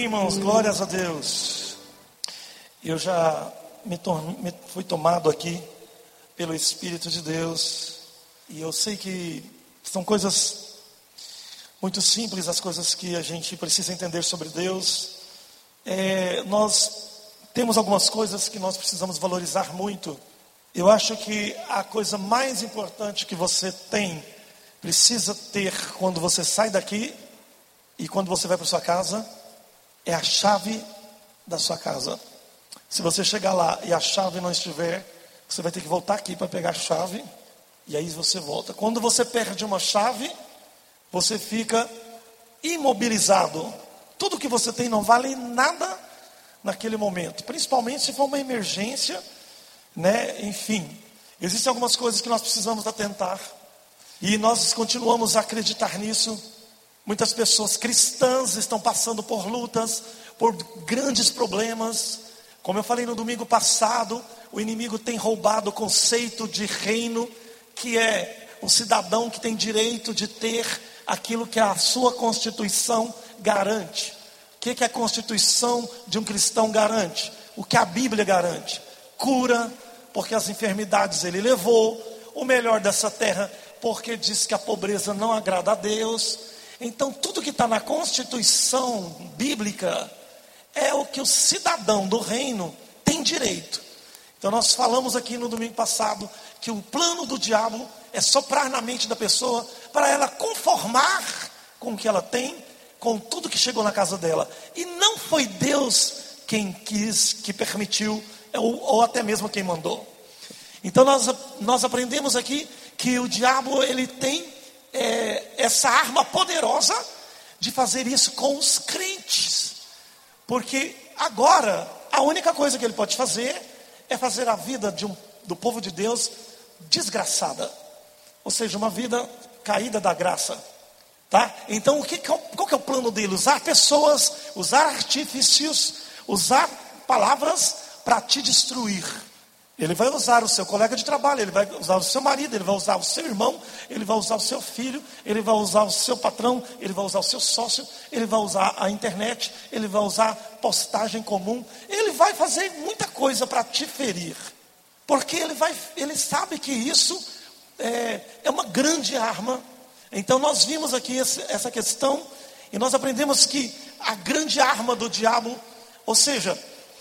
Amém, irmãos. Glórias a Deus. Eu já me, me fui tomado aqui pelo Espírito de Deus. E eu sei que são coisas muito simples, as coisas que a gente precisa entender sobre Deus. É, nós temos algumas coisas que nós precisamos valorizar muito. Eu acho que a coisa mais importante que você tem, precisa ter quando você sai daqui e quando você vai para sua casa, é a chave da sua casa. Se você chegar lá e a chave não estiver, você vai ter que voltar aqui para pegar a chave e aí você volta. Quando você perde uma chave, você fica imobilizado. Tudo que você tem não vale nada naquele momento, principalmente se for uma emergência, né? Enfim, existem algumas coisas que nós precisamos atentar e nós continuamos a acreditar nisso. Muitas pessoas cristãs estão passando por lutas, por grandes problemas. Como eu falei no domingo passado, o inimigo tem roubado o conceito de reino, que é o cidadão que tem direito de ter aquilo que a sua constituição garante. O que, que a constituição de um cristão garante? O que a Bíblia garante? Cura, porque as enfermidades ele levou, o melhor dessa terra, porque diz que a pobreza não agrada a Deus então, tudo que está na Constituição bíblica é o que o cidadão do reino tem direito. Então, nós falamos aqui no domingo passado que o plano do diabo é soprar na mente da pessoa para ela conformar com o que ela tem, com tudo que chegou na casa dela. E não foi Deus quem quis, que permitiu, ou, ou até mesmo quem mandou. Então, nós, nós aprendemos aqui que o diabo ele tem é, essa arma poderosa de fazer isso com os crentes. Porque agora, a única coisa que ele pode fazer é fazer a vida um, do povo de Deus desgraçada. Ou seja, uma vida caída da graça. Tá? Então, o que, qual, qual que é o plano dele? Usar pessoas, usar artifícios, usar palavras para te destruir. Ele vai usar o seu colega de trabalho, ele vai usar o seu marido, ele vai usar o seu irmão, ele vai usar o seu filho, ele vai usar o seu patrão, ele vai usar o seu sócio, ele vai usar a internet, ele vai usar postagem comum, ele vai fazer muita coisa para te ferir, porque ele, vai, ele sabe que isso é, é uma grande arma. Então nós vimos aqui esse, essa questão e nós aprendemos que a grande arma do diabo, ou seja,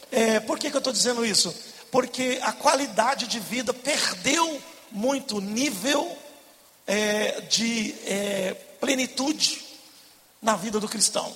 é, por que, que eu estou dizendo isso? Porque a qualidade de vida perdeu muito nível é, de é, plenitude na vida do cristão.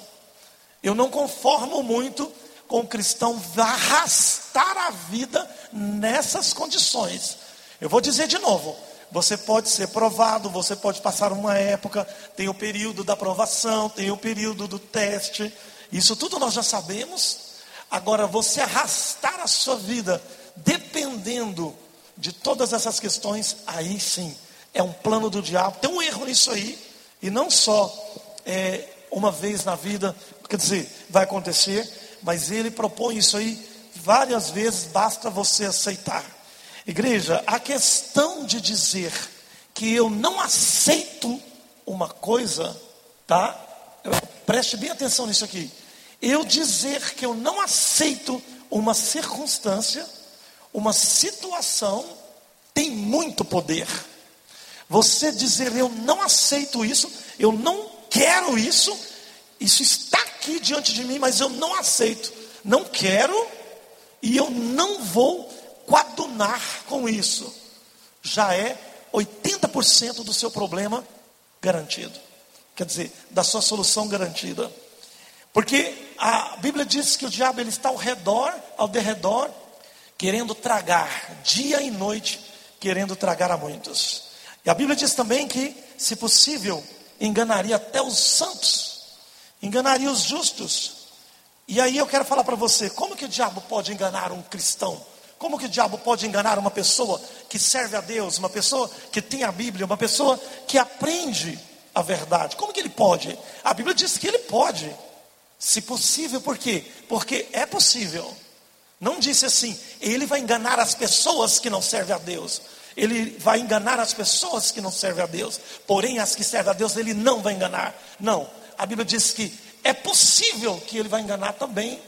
Eu não conformo muito com o cristão arrastar a vida nessas condições. Eu vou dizer de novo: você pode ser provado, você pode passar uma época, tem o período da aprovação, tem o período do teste, isso tudo nós já sabemos. Agora, você arrastar a sua vida dependendo de todas essas questões, aí sim é um plano do diabo. Tem um erro nisso aí, e não só é, uma vez na vida, quer dizer, vai acontecer, mas ele propõe isso aí várias vezes, basta você aceitar. Igreja, a questão de dizer que eu não aceito uma coisa, tá? Preste bem atenção nisso aqui. Eu dizer que eu não aceito uma circunstância uma situação tem muito poder. Você dizer eu não aceito isso, eu não quero isso, isso está aqui diante de mim, mas eu não aceito, não quero e eu não vou coadunar com isso. Já é 80% do seu problema garantido. Quer dizer, da sua solução garantida. Porque a Bíblia diz que o diabo ele está ao redor, ao derredor querendo tragar, dia e noite, querendo tragar a muitos. E a Bíblia diz também que, se possível, enganaria até os santos, enganaria os justos. E aí eu quero falar para você: como que o diabo pode enganar um cristão? Como que o diabo pode enganar uma pessoa que serve a Deus, uma pessoa que tem a Bíblia, uma pessoa que aprende a verdade? Como que ele pode? A Bíblia diz que ele pode, se possível, por quê? Porque é possível. Não disse assim, ele vai enganar as pessoas que não servem a Deus. Ele vai enganar as pessoas que não servem a Deus. Porém, as que servem a Deus, ele não vai enganar. Não. A Bíblia diz que é possível que ele vai enganar também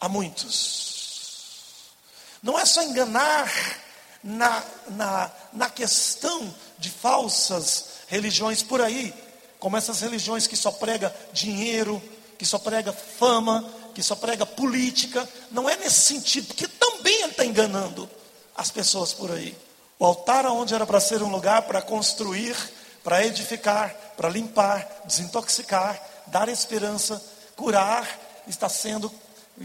a muitos. Não é só enganar na, na, na questão de falsas religiões por aí, como essas religiões que só prega dinheiro, que só prega fama, que só prega política. Não é nesse sentido, porque também ele está enganando as pessoas por aí. O altar onde era para ser um lugar para construir, para edificar, para limpar, desintoxicar, dar esperança, curar, está sendo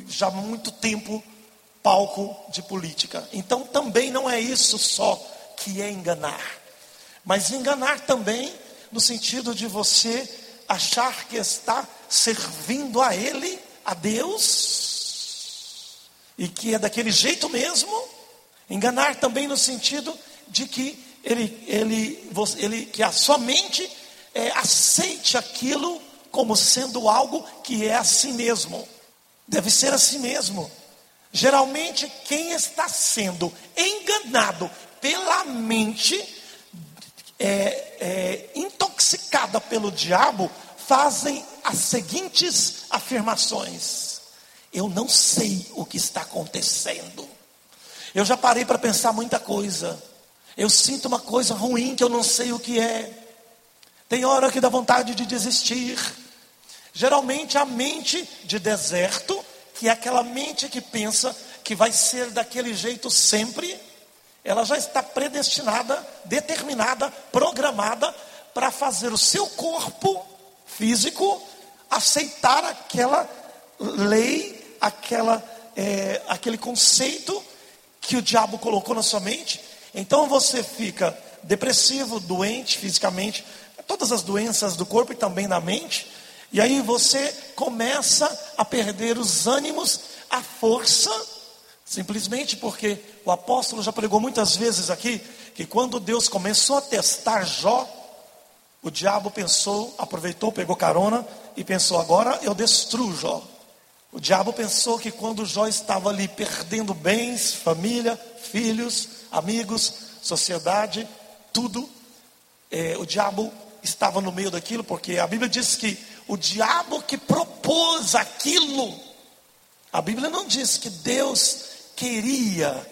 já há muito tempo palco de política. Então também não é isso só que é enganar, mas enganar também no sentido de você achar que está servindo a Ele, a Deus, e que é daquele jeito mesmo. Enganar também no sentido de que ele, ele, ele que a sua mente é, aceite aquilo como sendo algo que é assim mesmo. Deve ser assim mesmo. Geralmente, quem está sendo enganado pela mente, é, é, intoxicada pelo diabo, fazem as seguintes afirmações: Eu não sei o que está acontecendo. Eu já parei para pensar muita coisa. Eu sinto uma coisa ruim que eu não sei o que é. Tem hora que dá vontade de desistir. Geralmente a mente de deserto que é aquela mente que pensa que vai ser daquele jeito sempre, ela já está predestinada, determinada, programada para fazer o seu corpo físico aceitar aquela lei, aquela, é, aquele conceito que o diabo colocou na sua mente. Então você fica depressivo, doente fisicamente, todas as doenças do corpo e também da mente e aí você começa a perder os ânimos, a força, simplesmente porque o apóstolo já pregou muitas vezes aqui que quando Deus começou a testar Jó, o diabo pensou, aproveitou, pegou carona e pensou: agora eu destruo Jó. O diabo pensou que quando Jó estava ali perdendo bens, família, filhos, amigos, sociedade, tudo, é, o diabo estava no meio daquilo, porque a Bíblia diz que o diabo que propôs aquilo. A Bíblia não diz que Deus queria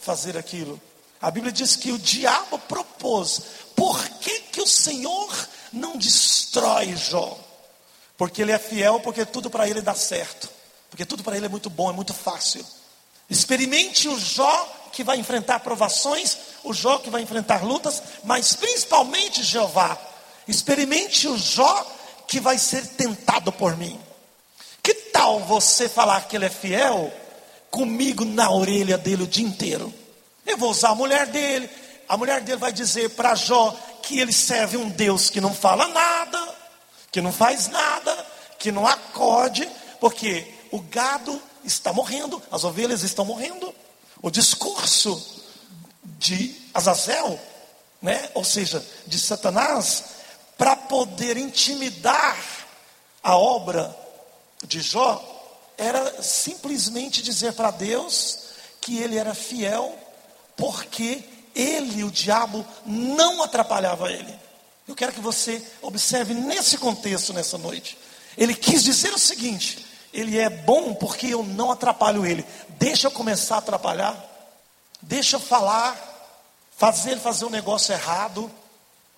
fazer aquilo. A Bíblia diz que o diabo propôs. Por que, que o Senhor não destrói Jó? Porque ele é fiel, porque tudo para ele dá certo. Porque tudo para ele é muito bom, é muito fácil. Experimente o Jó que vai enfrentar provações, o Jó que vai enfrentar lutas, mas principalmente Jeová. Experimente o Jó que vai ser tentado por mim. Que tal você falar que ele é fiel comigo na orelha dele o dia inteiro? Eu vou usar a mulher dele, a mulher dele vai dizer para Jó que ele serve um Deus que não fala nada, que não faz nada, que não acode, porque o gado está morrendo, as ovelhas estão morrendo. O discurso de Azazel, né, ou seja, de Satanás, para poder intimidar a obra de Jó, era simplesmente dizer para Deus que ele era fiel, porque ele, o diabo, não atrapalhava ele. Eu quero que você observe nesse contexto nessa noite. Ele quis dizer o seguinte: ele é bom porque eu não atrapalho ele. Deixa eu começar a atrapalhar, deixa eu falar, fazer ele fazer um negócio errado,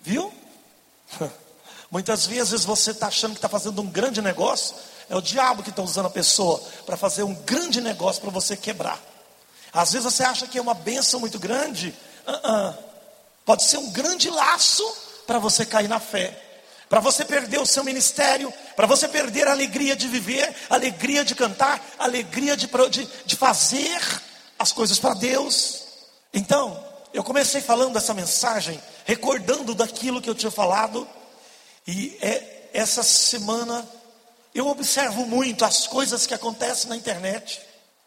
viu? Muitas vezes você está achando que está fazendo um grande negócio, é o diabo que está usando a pessoa para fazer um grande negócio para você quebrar. Às vezes você acha que é uma benção muito grande, uh -uh. pode ser um grande laço para você cair na fé, para você perder o seu ministério, para você perder a alegria de viver, a alegria de cantar, a alegria de, de, de fazer as coisas para Deus. Então, eu comecei falando essa mensagem, recordando daquilo que eu tinha falado, e é, essa semana eu observo muito as coisas que acontecem na internet,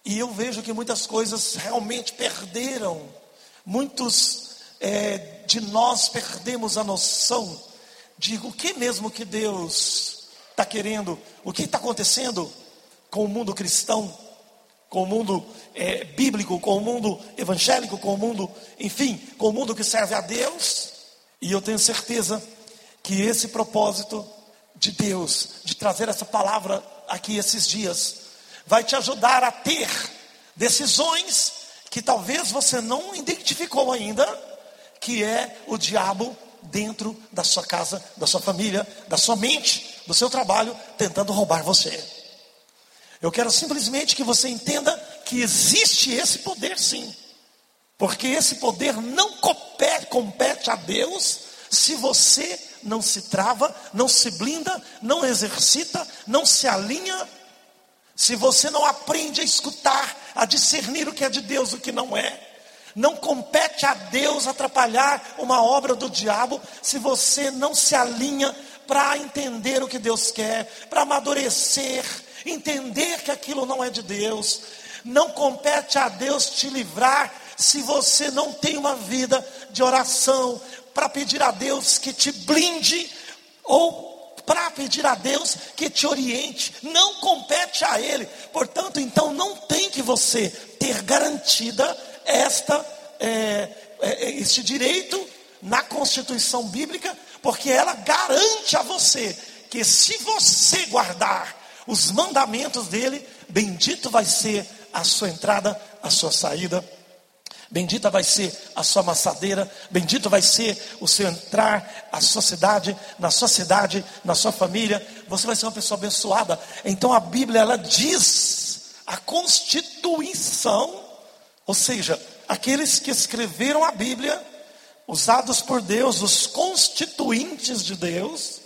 e eu vejo que muitas coisas realmente perderam, muitos é, de nós perdemos a noção de o que mesmo que Deus está querendo, o que está acontecendo com o mundo cristão com o mundo é, bíblico, com o mundo evangélico, com o mundo, enfim, com o mundo que serve a Deus. E eu tenho certeza que esse propósito de Deus, de trazer essa palavra aqui esses dias vai te ajudar a ter decisões que talvez você não identificou ainda, que é o diabo dentro da sua casa, da sua família, da sua mente, do seu trabalho, tentando roubar você. Eu quero simplesmente que você entenda que existe esse poder sim. Porque esse poder não compete, a Deus se você não se trava, não se blinda, não exercita, não se alinha, se você não aprende a escutar, a discernir o que é de Deus e o que não é. Não compete a Deus atrapalhar uma obra do diabo se você não se alinha para entender o que Deus quer, para amadurecer, entender que aquilo não é de Deus. Não compete a Deus te livrar se você não tem uma vida de oração para pedir a Deus que te blinde ou para pedir a Deus que te oriente, não compete a Ele. Portanto, então não tem que você ter garantida esta, é, é, este direito na Constituição Bíblica, porque ela garante a você que se você guardar os mandamentos dele, bendito vai ser a sua entrada, a sua saída. Bendita vai ser a sua amassadeira, bendito vai ser o seu entrar, a sua cidade, na sua cidade, na sua família. Você vai ser uma pessoa abençoada. Então a Bíblia ela diz a constituição ou seja, aqueles que escreveram a Bíblia, usados por Deus, os constituintes de Deus,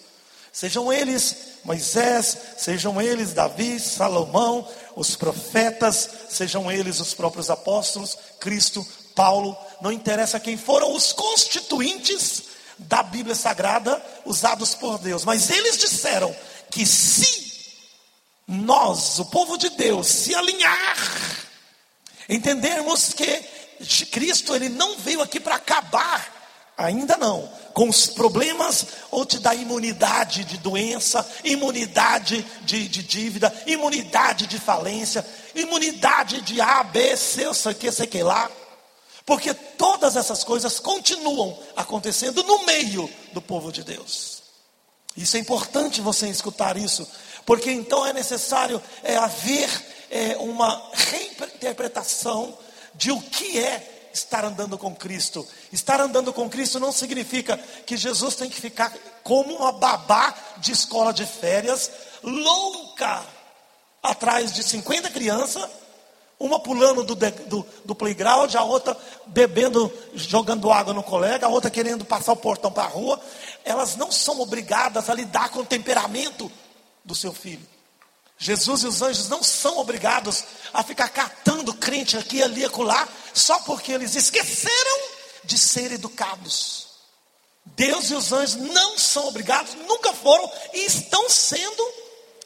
sejam eles Moisés, sejam eles Davi, Salomão, os profetas, sejam eles os próprios apóstolos, Cristo, Paulo, não interessa quem foram os constituintes da Bíblia Sagrada usados por Deus, mas eles disseram que se nós, o povo de Deus, se alinhar Entendermos que Cristo ele não veio aqui para acabar, ainda não, com os problemas ou te dar imunidade de doença, imunidade de, de dívida, imunidade de falência, imunidade de A, B, C, sei que, sei que lá. Porque todas essas coisas continuam acontecendo no meio do povo de Deus. Isso é importante você escutar isso, porque então é necessário é, haver é, uma reinterpretação de o que é estar andando com Cristo. Estar andando com Cristo não significa que Jesus tem que ficar como uma babá de escola de férias, louca, atrás de 50 crianças, uma pulando do, do, do playground, a outra bebendo, jogando água no colega, a outra querendo passar o portão para a rua. Elas não são obrigadas a lidar com o temperamento do seu filho. Jesus e os anjos não são obrigados a ficar catando crente aqui, ali acolá, só porque eles esqueceram de ser educados. Deus e os anjos não são obrigados, nunca foram e estão sendo,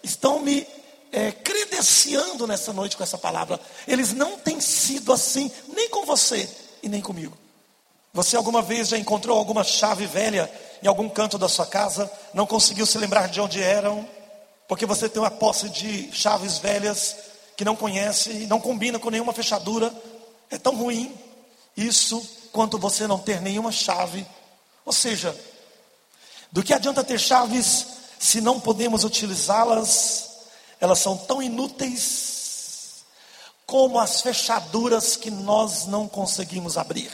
estão me é, credenciando nessa noite com essa palavra. Eles não têm sido assim, nem com você e nem comigo. Você alguma vez já encontrou alguma chave velha em algum canto da sua casa, não conseguiu se lembrar de onde eram? Porque você tem uma posse de chaves velhas que não conhece não combina com nenhuma fechadura. É tão ruim isso quanto você não ter nenhuma chave. Ou seja, do que adianta ter chaves se não podemos utilizá-las? Elas são tão inúteis como as fechaduras que nós não conseguimos abrir.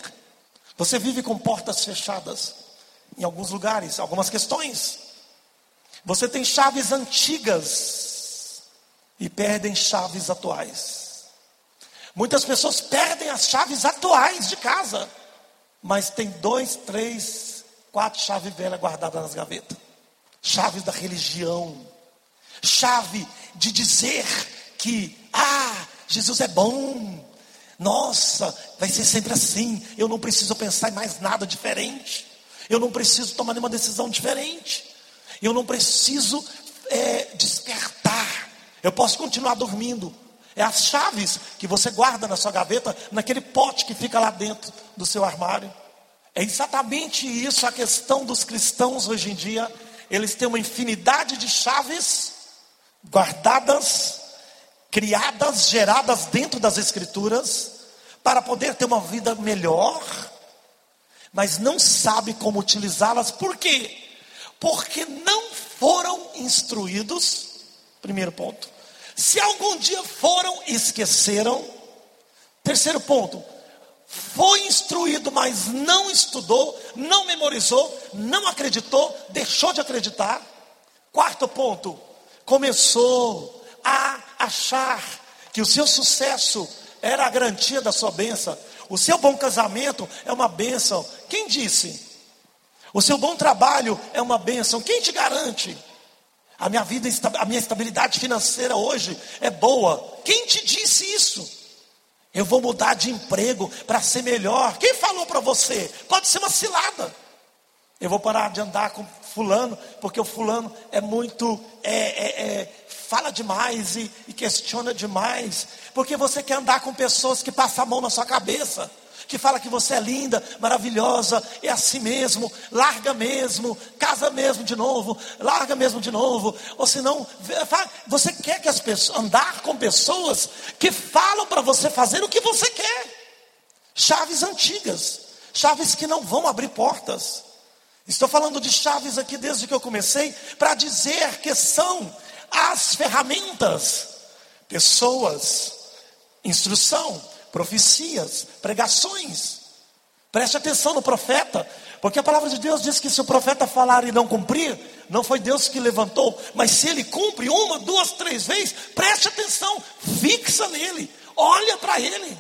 Você vive com portas fechadas em alguns lugares, algumas questões. Você tem chaves antigas e perdem chaves atuais. Muitas pessoas perdem as chaves atuais de casa, mas tem dois, três, quatro chaves velhas guardadas nas gavetas. Chaves da religião, chave de dizer que, ah, Jesus é bom, nossa, vai ser sempre assim, eu não preciso pensar em mais nada diferente, eu não preciso tomar nenhuma decisão diferente. Eu não preciso é, despertar. Eu posso continuar dormindo. É as chaves que você guarda na sua gaveta, naquele pote que fica lá dentro do seu armário. É exatamente isso a questão dos cristãos hoje em dia. Eles têm uma infinidade de chaves guardadas, criadas, geradas dentro das Escrituras, para poder ter uma vida melhor, mas não sabe como utilizá-las. Por quê? porque não foram instruídos, primeiro ponto, Se algum dia foram esqueceram, terceiro ponto, foi instruído, mas não estudou, não memorizou, não acreditou, deixou de acreditar. Quarto ponto, começou a achar que o seu sucesso era a garantia da sua bênção, o seu bom casamento é uma bênção. Quem disse? O seu bom trabalho é uma bênção. Quem te garante? A minha vida, a minha estabilidade financeira hoje é boa. Quem te disse isso? Eu vou mudar de emprego para ser melhor. Quem falou para você? Pode ser uma cilada. Eu vou parar de andar com fulano, porque o fulano é muito, é, é, é, fala demais e, e questiona demais. Porque você quer andar com pessoas que passam a mão na sua cabeça que fala que você é linda, maravilhosa, é assim mesmo, larga mesmo, casa mesmo de novo, larga mesmo de novo, ou senão, você quer que as pessoas, andar com pessoas que falam para você fazer o que você quer, chaves antigas, chaves que não vão abrir portas. Estou falando de chaves aqui desde que eu comecei, para dizer que são as ferramentas, pessoas, instrução, profecias, pregações. Preste atenção no profeta, porque a palavra de Deus diz que se o profeta falar e não cumprir, não foi Deus que levantou, mas se ele cumpre uma, duas, três vezes, preste atenção, fixa nele, olha para ele,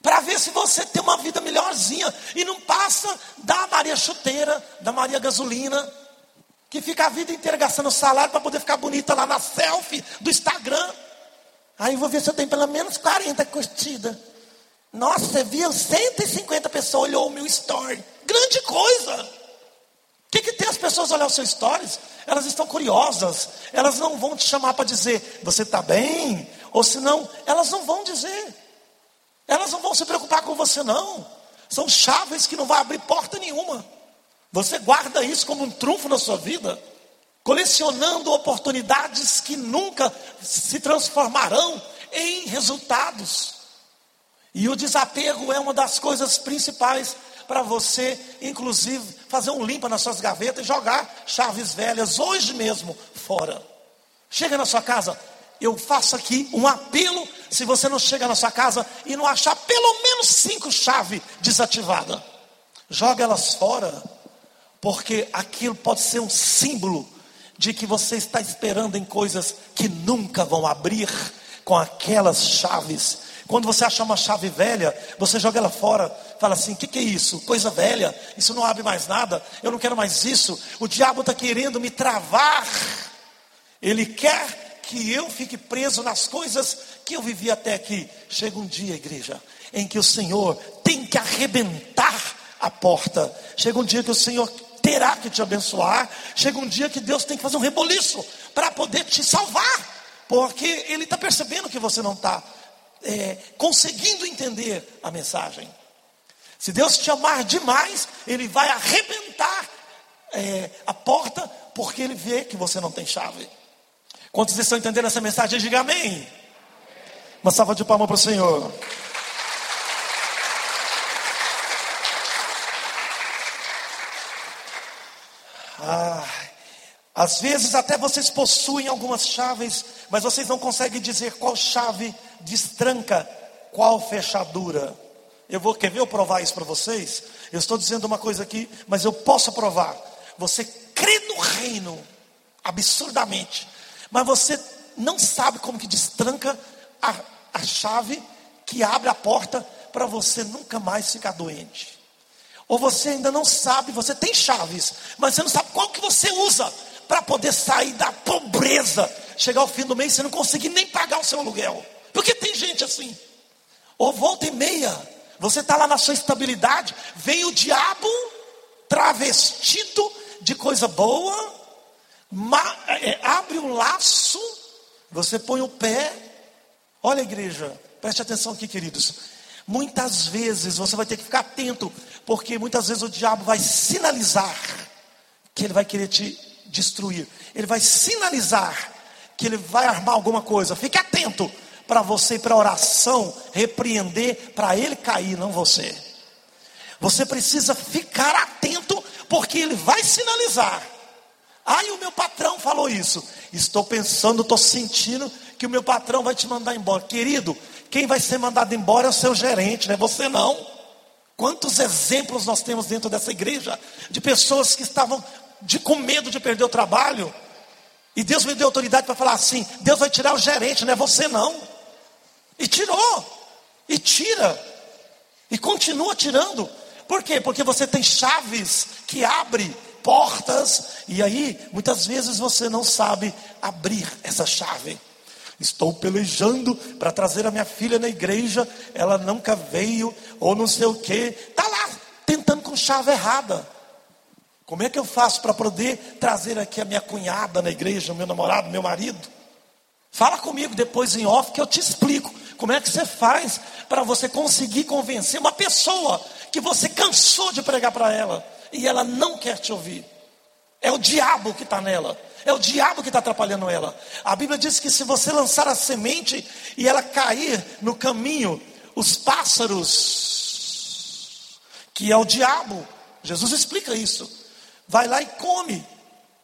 para ver se você tem uma vida melhorzinha e não passa da Maria Chuteira, da Maria Gasolina, que fica a vida inteira gastando salário para poder ficar bonita lá na selfie do Instagram. Aí eu vou ver se eu tenho pelo menos 40 curtidas. Nossa, você viu 150 pessoas olhou o meu story. Grande coisa. O que, que tem as pessoas olhar os seus stories? Elas estão curiosas. Elas não vão te chamar para dizer, você está bem? Ou senão, elas não vão dizer. Elas não vão se preocupar com você, não. São chaves que não vão abrir porta nenhuma. Você guarda isso como um trunfo na sua vida, colecionando oportunidades que nunca se transformarão em resultados. E o desapego é uma das coisas principais para você, inclusive, fazer um limpa nas suas gavetas e jogar chaves velhas hoje mesmo fora. Chega na sua casa, eu faço aqui um apelo. Se você não chega na sua casa e não achar pelo menos cinco chaves desativadas, joga elas fora, porque aquilo pode ser um símbolo de que você está esperando em coisas que nunca vão abrir com aquelas chaves quando você achar uma chave velha, você joga ela fora, fala assim: o que, que é isso? Coisa velha, isso não abre mais nada, eu não quero mais isso. O diabo está querendo me travar, ele quer que eu fique preso nas coisas que eu vivi até aqui. Chega um dia, igreja, em que o Senhor tem que arrebentar a porta. Chega um dia que o Senhor terá que te abençoar. Chega um dia que Deus tem que fazer um reboliço para poder te salvar, porque Ele está percebendo que você não está é, conseguindo entender a mensagem. Se Deus te amar demais, Ele vai arrebentar é, a porta, porque Ele vê que você não tem chave. Quantos estão entendendo essa mensagem? Diga amém. Uma salva de palmas para o Senhor. Ah, às vezes até vocês possuem algumas chaves, mas vocês não conseguem dizer qual chave destranca qual fechadura. Eu vou, quer ver eu provar isso para vocês? Eu estou dizendo uma coisa aqui, mas eu posso provar. Você crê no reino, absurdamente, mas você não sabe como que destranca a, a chave que abre a porta para você nunca mais ficar doente. Ou você ainda não sabe, você tem chaves, mas você não sabe qual que você usa para poder sair da pobreza, chegar ao fim do mês você não conseguir nem pagar o seu aluguel. Porque tem gente assim. Ou volta e meia, você está lá na sua estabilidade, vem o diabo travestido de coisa boa, é, abre um laço, você põe o pé. Olha, igreja, preste atenção aqui, queridos. Muitas vezes você vai ter que ficar atento, porque muitas vezes o diabo vai sinalizar que ele vai querer te destruir. Ele vai sinalizar que ele vai armar alguma coisa. Fique atento, para você ir para oração, repreender, para ele cair, não você. Você precisa ficar atento, porque ele vai sinalizar. Ai, o meu patrão falou isso. Estou pensando, estou sentindo que o meu patrão vai te mandar embora. Querido, quem vai ser mandado embora é o seu gerente, não é você não. Quantos exemplos nós temos dentro dessa igreja de pessoas que estavam de, com medo de perder o trabalho. E Deus me deu autoridade para falar assim: Deus vai tirar o gerente, não é você não. E tirou, e tira, e continua tirando. Por quê? Porque você tem chaves que abrem portas, e aí muitas vezes você não sabe abrir essa chave. Estou pelejando para trazer a minha filha na igreja, ela nunca veio, ou não sei o que, está lá tentando com chave errada. Como é que eu faço para poder trazer aqui a minha cunhada na igreja, meu namorado, meu marido? Fala comigo depois em off que eu te explico como é que você faz para você conseguir convencer uma pessoa que você cansou de pregar para ela e ela não quer te ouvir. É o diabo que está nela. É o diabo que está atrapalhando ela. A Bíblia diz que se você lançar a semente e ela cair no caminho, os pássaros, que é o diabo, Jesus explica isso vai lá e come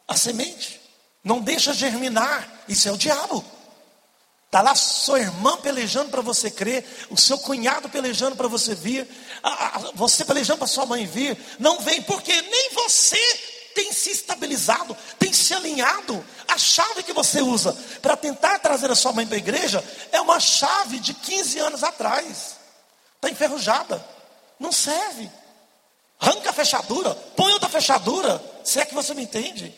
a semente. Não deixa germinar. Isso é o diabo. Está lá sua irmã pelejando para você crer, o seu cunhado pelejando para você vir, a, a, você pelejando para sua mãe vir. Não vem, porque nem você tem se estabilizado, tem se alinhado. A chave que você usa para tentar trazer a sua mãe para a igreja é uma chave de 15 anos atrás. Está enferrujada. Não serve. Arranca a fechadura, põe outra fechadura, se é que você me entende.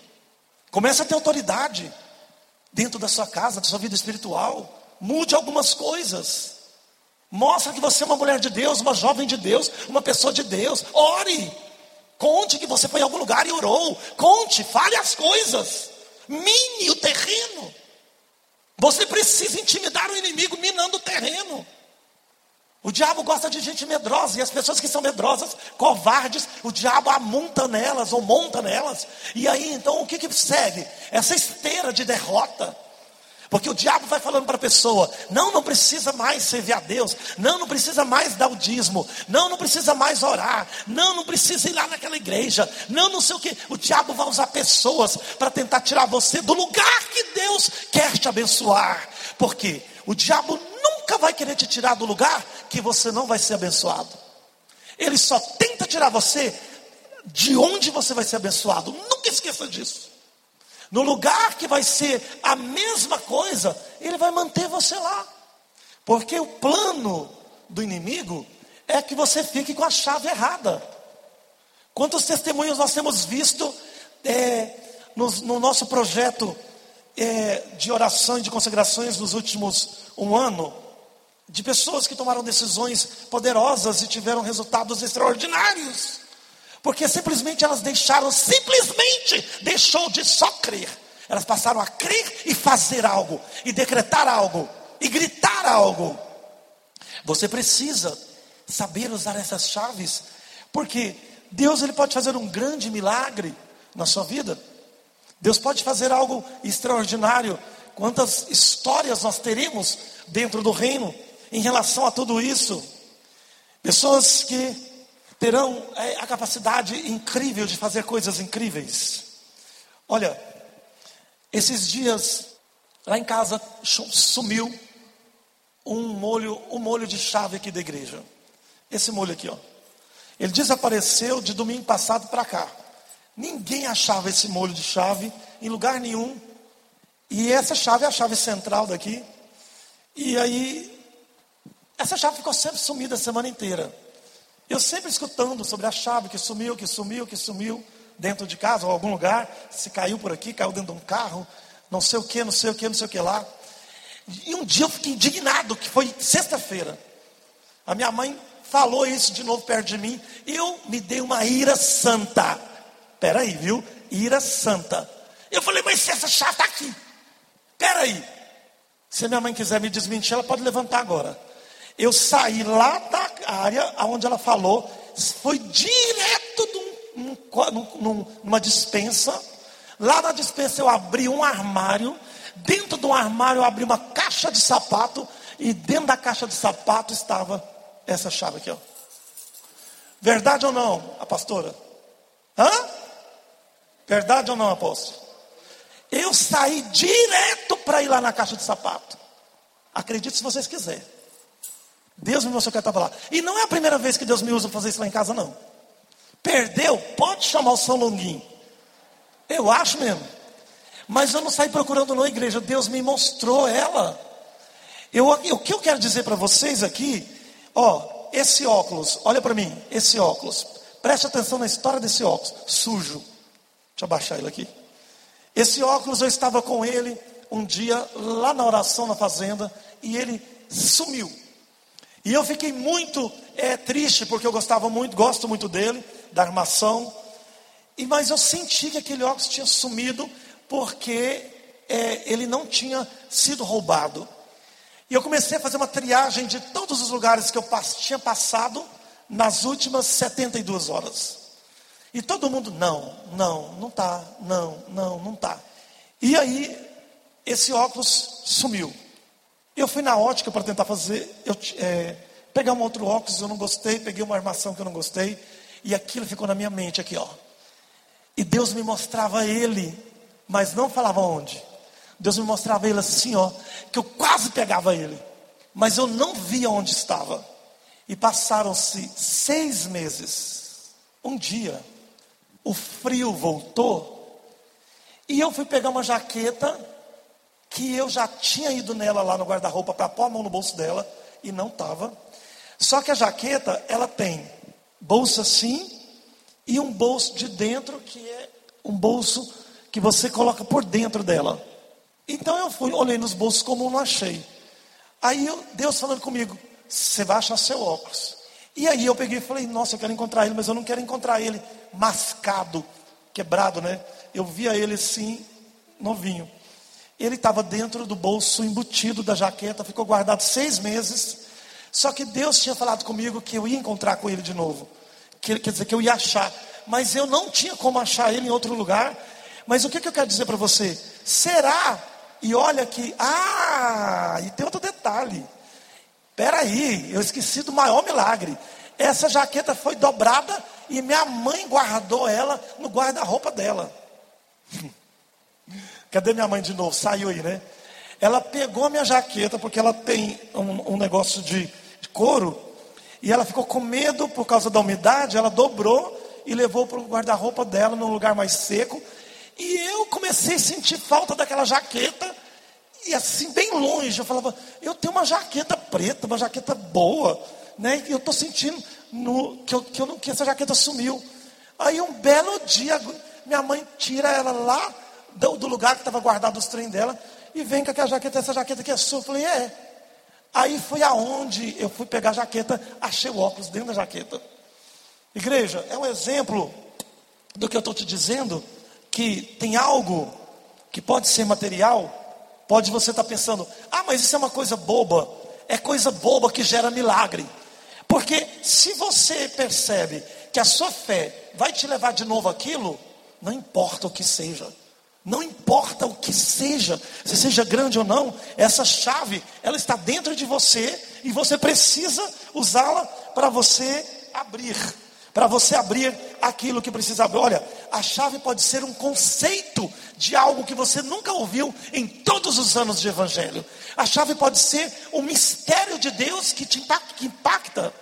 Começa a ter autoridade dentro da sua casa, da sua vida espiritual. Mude algumas coisas. Mostra que você é uma mulher de Deus, uma jovem de Deus, uma pessoa de Deus. Ore. Conte que você foi em algum lugar e orou. Conte, fale as coisas. Mine o terreno. Você precisa intimidar o inimigo minando o terreno. O diabo gosta de gente medrosa, e as pessoas que são medrosas, covardes, o diabo amonta nelas ou monta nelas. E aí então o que, que segue? Essa esteira de derrota. Porque o diabo vai falando para a pessoa: não, não precisa mais servir a Deus, não, não precisa mais dar o dízimo, não, não precisa mais orar, não, não precisa ir lá naquela igreja, não, não sei o que. O diabo vai usar pessoas para tentar tirar você do lugar que Deus quer te abençoar. Porque o diabo nunca vai querer te tirar do lugar que você não vai ser abençoado. Ele só tenta tirar você de onde você vai ser abençoado. Nunca esqueça disso. No lugar que vai ser a mesma coisa, ele vai manter você lá. Porque o plano do inimigo é que você fique com a chave errada. Quantos testemunhos nós temos visto é, no, no, nosso projeto é, de oração e de consagrações nos últimos um ano? de pessoas que tomaram decisões poderosas e tiveram resultados extraordinários. Porque simplesmente elas deixaram, simplesmente deixou de só crer. Elas passaram a crer e fazer algo, e decretar algo, e gritar algo. Você precisa saber usar essas chaves, porque Deus ele pode fazer um grande milagre na sua vida. Deus pode fazer algo extraordinário. Quantas histórias nós teremos dentro do reino em relação a tudo isso. Pessoas que terão é, a capacidade incrível de fazer coisas incríveis. Olha, esses dias lá em casa sumiu um molho, um molho de chave aqui da igreja. Esse molho aqui, ó. Ele desapareceu de domingo passado para cá. Ninguém achava esse molho de chave em lugar nenhum. E essa chave é a chave central daqui. E aí essa chave ficou sempre sumida a semana inteira. Eu sempre escutando sobre a chave que sumiu, que sumiu, que sumiu dentro de casa ou algum lugar, se caiu por aqui, caiu dentro de um carro, não sei o que, não sei o que, não sei o que lá. E um dia eu fiquei indignado, que foi sexta-feira. A minha mãe falou isso de novo perto de mim, eu me dei uma ira santa. Peraí, viu? Ira santa. Eu falei, mas se essa chave está aqui, peraí. Se minha mãe quiser me desmentir, ela pode levantar agora. Eu saí lá da área onde ela falou, foi direto num, num, numa dispensa. Lá na dispensa eu abri um armário. Dentro do armário eu abri uma caixa de sapato. E dentro da caixa de sapato estava essa chave aqui. Ó. Verdade ou não, a pastora? Hã? Verdade ou não, apóstolo? Eu saí direto para ir lá na caixa de sapato. Acredite se vocês quiserem. Deus me mostrou que eu estava lá. E não é a primeira vez que Deus me usa para fazer isso lá em casa, não. Perdeu? Pode chamar o São Longuinho. Eu acho mesmo. Mas eu não saí procurando na igreja. Deus me mostrou ela. Eu, o que eu quero dizer para vocês aqui, ó, esse óculos, olha para mim, esse óculos. Preste atenção na história desse óculos, sujo. Deixa eu abaixar ele aqui. Esse óculos eu estava com ele um dia lá na oração na fazenda e ele sumiu. E eu fiquei muito é, triste porque eu gostava muito, gosto muito dele, da armação. E mas eu senti que aquele óculos tinha sumido porque é, ele não tinha sido roubado. E eu comecei a fazer uma triagem de todos os lugares que eu pass tinha passado nas últimas 72 horas. E todo mundo, não, não, não tá, não, não, não tá. E aí, esse óculos sumiu. Eu fui na ótica para tentar fazer, eu, é, pegar um outro óculos, eu não gostei, peguei uma armação que eu não gostei, e aquilo ficou na minha mente aqui, ó. E Deus me mostrava ele, mas não falava onde. Deus me mostrava ele assim, ó, que eu quase pegava ele, mas eu não via onde estava. E passaram-se seis meses. Um dia, o frio voltou, e eu fui pegar uma jaqueta que eu já tinha ido nela lá no guarda-roupa para pôr a mão no bolso dela, e não estava. Só que a jaqueta, ela tem bolsa assim, e um bolso de dentro, que é um bolso que você coloca por dentro dela. Então eu fui, olhei nos bolsos como não achei. Aí eu, Deus falando comigo, você vai achar seu óculos. E aí eu peguei e falei, nossa, eu quero encontrar ele, mas eu não quero encontrar ele mascado, quebrado, né? Eu via ele assim, novinho. Ele estava dentro do bolso embutido da jaqueta, ficou guardado seis meses. Só que Deus tinha falado comigo que eu ia encontrar com ele de novo. quer dizer, que eu ia achar. Mas eu não tinha como achar ele em outro lugar. Mas o que, que eu quero dizer para você? Será e olha que, ah, e tem outro detalhe. Peraí, eu esqueci do maior milagre. Essa jaqueta foi dobrada e minha mãe guardou ela no guarda-roupa dela. Cadê minha mãe de novo? Saiu aí, né? Ela pegou a minha jaqueta, porque ela tem um, um negócio de, de couro, e ela ficou com medo por causa da umidade, ela dobrou e levou para o guarda-roupa dela num lugar mais seco. E eu comecei a sentir falta daquela jaqueta. E assim, bem longe, eu falava, eu tenho uma jaqueta preta, uma jaqueta boa, né? E eu estou sentindo no, que, eu, que, eu, que essa jaqueta sumiu. Aí um belo dia, minha mãe tira ela lá do, do lugar que estava guardado os trem dela e vem com aquela jaqueta, essa jaqueta que é sua. Eu falei, é. Aí foi aonde eu fui pegar a jaqueta, achei o óculos dentro da jaqueta. Igreja, é um exemplo do que eu estou te dizendo que tem algo que pode ser material, pode você estar tá pensando, ah, mas isso é uma coisa boba, é coisa boba que gera milagre. Porque se você percebe que a sua fé vai te levar de novo aquilo, não importa o que seja. Não importa o que seja, se seja grande ou não, essa chave, ela está dentro de você e você precisa usá-la para você abrir para você abrir aquilo que precisa abrir. Olha, a chave pode ser um conceito de algo que você nunca ouviu em todos os anos de evangelho. A chave pode ser um mistério de Deus que te impacta. Que impacta.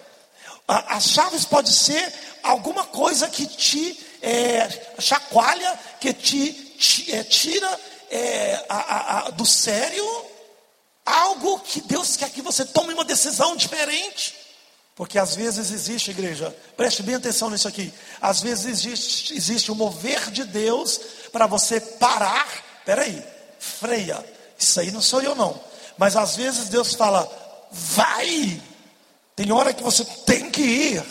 As chaves pode ser alguma coisa que te é, chacoalha, que te, te é, tira é, a, a, a, do sério algo que Deus quer que você tome uma decisão diferente. Porque às vezes existe, igreja, preste bem atenção nisso aqui. Às vezes existe, existe um mover de Deus para você parar. Peraí, freia. Isso aí não sou eu, não. Mas às vezes Deus fala, vai. Tem hora que você tem que ir.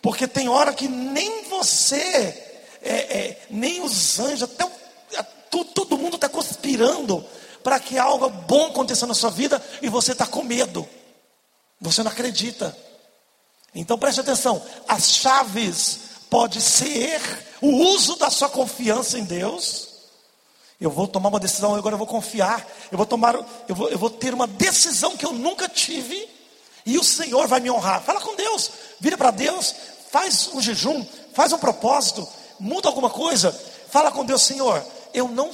Porque tem hora que nem você, é, é, nem os anjos, até o, a, todo mundo está conspirando para que algo bom aconteça na sua vida e você está com medo. Você não acredita. Então preste atenção: as chaves pode ser o uso da sua confiança em Deus. Eu vou tomar uma decisão, agora eu vou confiar, eu vou tomar, eu vou, eu vou ter uma decisão que eu nunca tive, e o Senhor vai me honrar. Fala com Deus, vira para Deus, faz um jejum, faz um propósito, muda alguma coisa, fala com Deus, Senhor, eu não,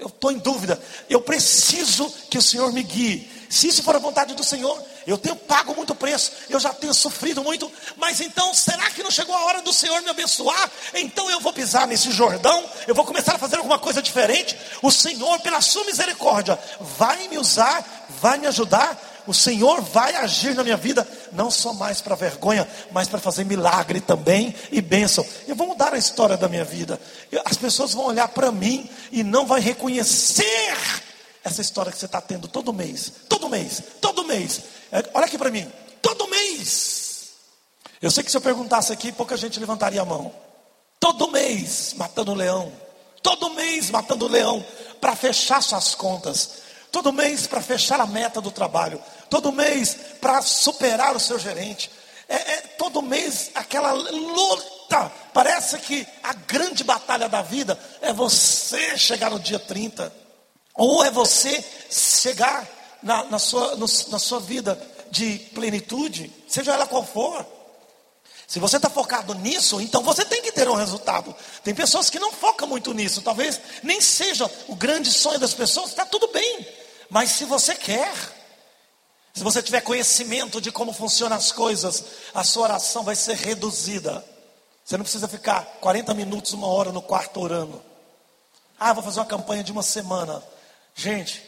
eu estou em dúvida, eu preciso que o Senhor me guie, se isso for a vontade do Senhor, eu tenho pago muito preço, eu já tenho sofrido muito, mas então será que não chegou a hora do Senhor me abençoar? Então eu vou pisar nesse Jordão, eu vou começar a fazer alguma coisa diferente. O Senhor, pela sua misericórdia, vai me usar, vai me ajudar. O Senhor vai agir na minha vida, não só mais para vergonha, mas para fazer milagre também e bênção. Eu vou mudar a história da minha vida. As pessoas vão olhar para mim e não vai reconhecer essa história que você está tendo todo mês, todo mês, todo mês. É, olha aqui para mim, todo mês. Eu sei que se eu perguntasse aqui, pouca gente levantaria a mão. Todo mês matando leão, todo mês matando leão para fechar suas contas, todo mês para fechar a meta do trabalho, todo mês para superar o seu gerente. É, é, todo mês aquela luta. Parece que a grande batalha da vida é você chegar no dia 30. Ou é você chegar na, na, sua, no, na sua vida de plenitude, seja ela qual for. Se você está focado nisso, então você tem que ter um resultado. Tem pessoas que não focam muito nisso, talvez nem seja o grande sonho das pessoas, está tudo bem. Mas se você quer, se você tiver conhecimento de como funcionam as coisas, a sua oração vai ser reduzida. Você não precisa ficar 40 minutos, uma hora no quarto orando. Ah, vou fazer uma campanha de uma semana. Gente,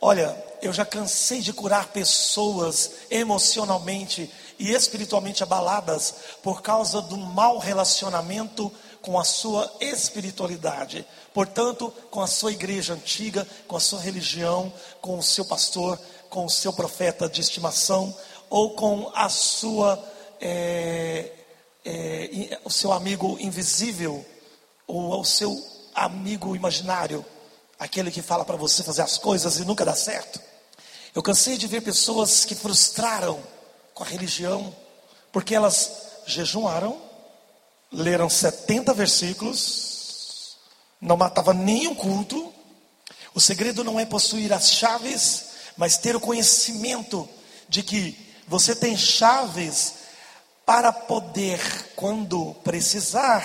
olha, eu já cansei de curar pessoas emocionalmente e espiritualmente abaladas por causa do mau relacionamento com a sua espiritualidade. Portanto, com a sua igreja antiga, com a sua religião, com o seu pastor, com o seu profeta de estimação, ou com a sua, é, é, o seu amigo invisível, ou o seu amigo imaginário aquele que fala para você fazer as coisas e nunca dá certo. Eu cansei de ver pessoas que frustraram com a religião, porque elas jejuaram, leram 70 versículos, não matava nenhum culto. O segredo não é possuir as chaves, mas ter o conhecimento de que você tem chaves para poder, quando precisar,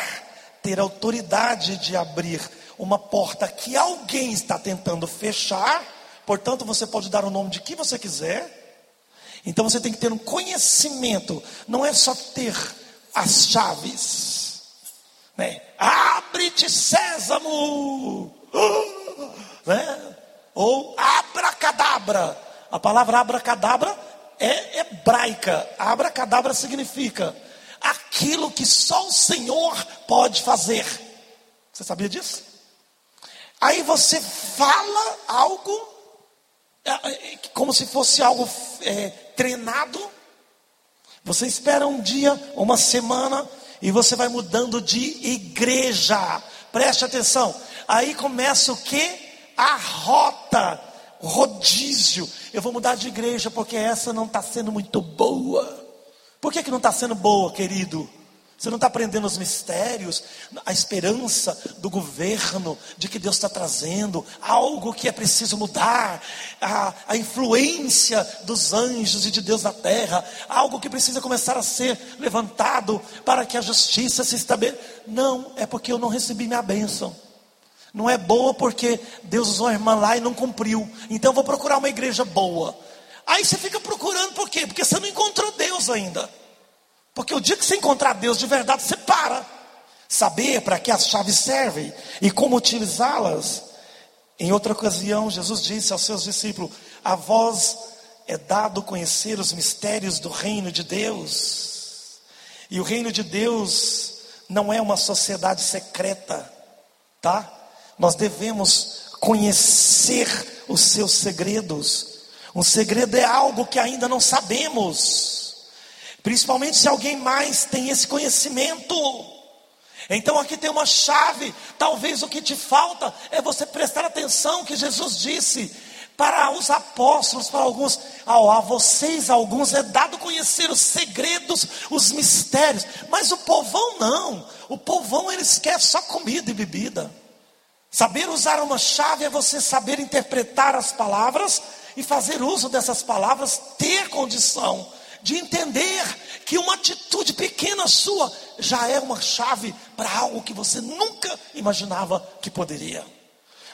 ter autoridade de abrir uma porta que alguém está tentando fechar, portanto você pode dar o nome de que você quiser. Então você tem que ter um conhecimento, não é só ter as chaves. Né? Abre-te sésamo! Né? Ou abracadabra. A palavra abracadabra é hebraica. Abracadabra significa aquilo que só o Senhor pode fazer. Você sabia disso? Aí você fala algo, é, é, como se fosse algo é, treinado. Você espera um dia, uma semana, e você vai mudando de igreja. Preste atenção. Aí começa o que? A rota, rodízio. Eu vou mudar de igreja porque essa não está sendo muito boa. Por que, que não está sendo boa, querido? Você não está aprendendo os mistérios, a esperança do governo, de que Deus está trazendo, algo que é preciso mudar, a, a, influência dos anjos e de Deus na terra, algo que precisa começar a ser levantado para que a justiça se estabeleça. Não, é porque eu não recebi minha bênção. Não é boa porque Deus usou a irmã lá e não cumpriu. Então eu vou procurar uma igreja boa. Aí você fica procurando por quê? Porque você não encontrou Deus ainda. Porque o dia que você encontrar Deus de verdade, você para. Saber para que as chaves servem e como utilizá-las. Em outra ocasião, Jesus disse aos seus discípulos: A vós é dado conhecer os mistérios do reino de Deus. E o reino de Deus não é uma sociedade secreta, tá? Nós devemos conhecer os seus segredos. Um segredo é algo que ainda não sabemos. Principalmente se alguém mais tem esse conhecimento. Então aqui tem uma chave. Talvez o que te falta é você prestar atenção que Jesus disse para os apóstolos, para alguns, a vocês, alguns, é dado conhecer os segredos, os mistérios, mas o povão não, o povão eles querem só comida e bebida. Saber usar uma chave é você saber interpretar as palavras e fazer uso dessas palavras, ter condição de entender que uma atitude pequena sua já é uma chave para algo que você nunca imaginava que poderia.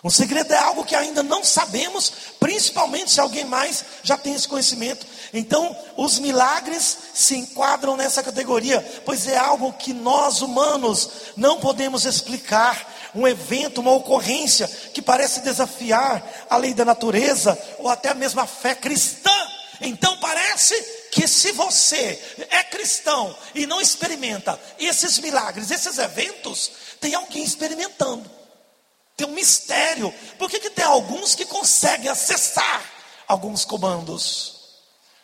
Um segredo é algo que ainda não sabemos, principalmente se alguém mais já tem esse conhecimento. Então, os milagres se enquadram nessa categoria, pois é algo que nós humanos não podemos explicar. Um evento, uma ocorrência que parece desafiar a lei da natureza ou até mesmo a fé cristã. Então, parece que se você é cristão e não experimenta esses milagres, esses eventos, tem alguém experimentando. Tem um mistério. Por que, que tem alguns que conseguem acessar alguns comandos?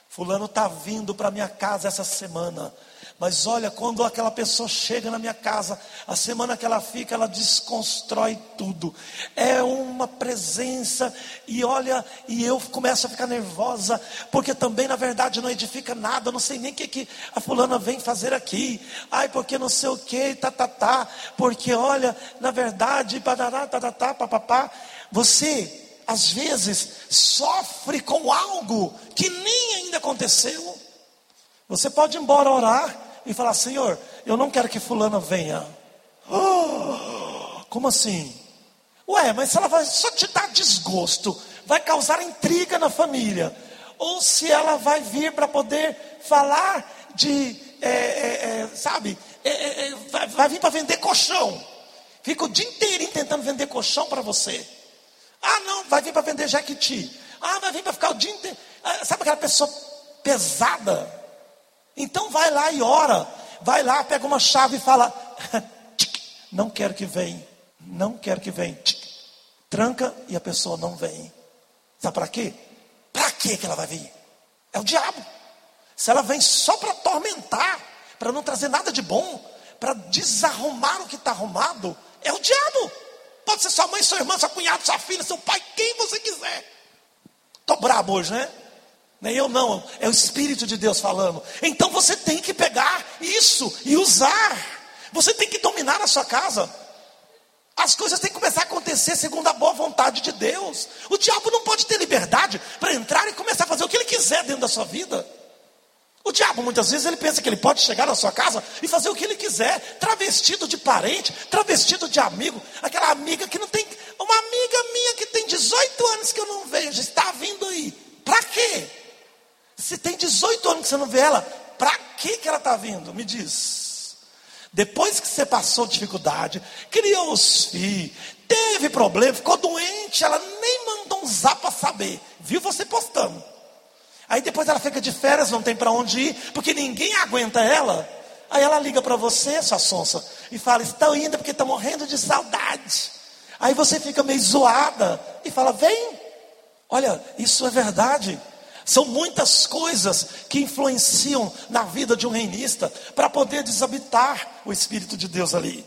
Fulano está vindo para minha casa essa semana. Mas olha, quando aquela pessoa chega na minha casa, a semana que ela fica, ela desconstrói tudo. É uma presença, e olha, e eu começo a ficar nervosa, porque também na verdade não edifica nada, eu não sei nem o que, que a fulana vem fazer aqui. Ai, porque não sei o que, tá, tá, tá, porque olha, na verdade, parará, tá, tá, tá, papapá. Você às vezes sofre com algo que nem ainda aconteceu. Você pode ir embora orar e falar: Senhor, eu não quero que Fulana venha. Oh, como assim? Ué, mas se ela vai só te dar desgosto, vai causar intriga na família, ou se ela vai vir para poder falar de, é, é, é, sabe, é, é, é, vai, vai vir para vender colchão, fica o dia inteiro tentando vender colchão para você. Ah, não, vai vir para vender jequiti. Ah, vai vir para ficar o dia inteiro. Ah, sabe aquela pessoa pesada? Então vai lá e ora. Vai lá, pega uma chave e fala: Não quero que venha. Não quero que venha. Tranca e a pessoa não vem. Sabe para quê? Para quê que ela vai vir? É o diabo. Se ela vem só para atormentar, para não trazer nada de bom, para desarrumar o que está arrumado, é o diabo. Pode ser sua mãe, sua irmã, seu cunhado, sua filha, seu pai, quem você quiser. Estou brabo hoje, né? Nem eu não, é o Espírito de Deus falando. Então você tem que pegar isso e usar. Você tem que dominar a sua casa. As coisas têm que começar a acontecer segundo a boa vontade de Deus. O diabo não pode ter liberdade para entrar e começar a fazer o que ele quiser dentro da sua vida. O diabo muitas vezes ele pensa que ele pode chegar na sua casa e fazer o que ele quiser, travestido de parente, travestido de amigo, aquela amiga que não tem, uma amiga minha que tem 18 anos que eu não vejo, está vindo aí. Para quê? Se tem 18 anos que você não vê ela, para que, que ela está vindo? Me diz. Depois que você passou dificuldade, criou os filhos, teve problema, ficou doente, ela nem mandou um zap para saber. Viu você postando. Aí depois ela fica de férias, não tem para onde ir, porque ninguém aguenta ela. Aí ela liga para você, sua sonsa, e fala: Estão indo porque estão morrendo de saudade. Aí você fica meio zoada e fala: Vem. Olha, isso é verdade. São muitas coisas que influenciam na vida de um reinista para poder desabitar o Espírito de Deus ali.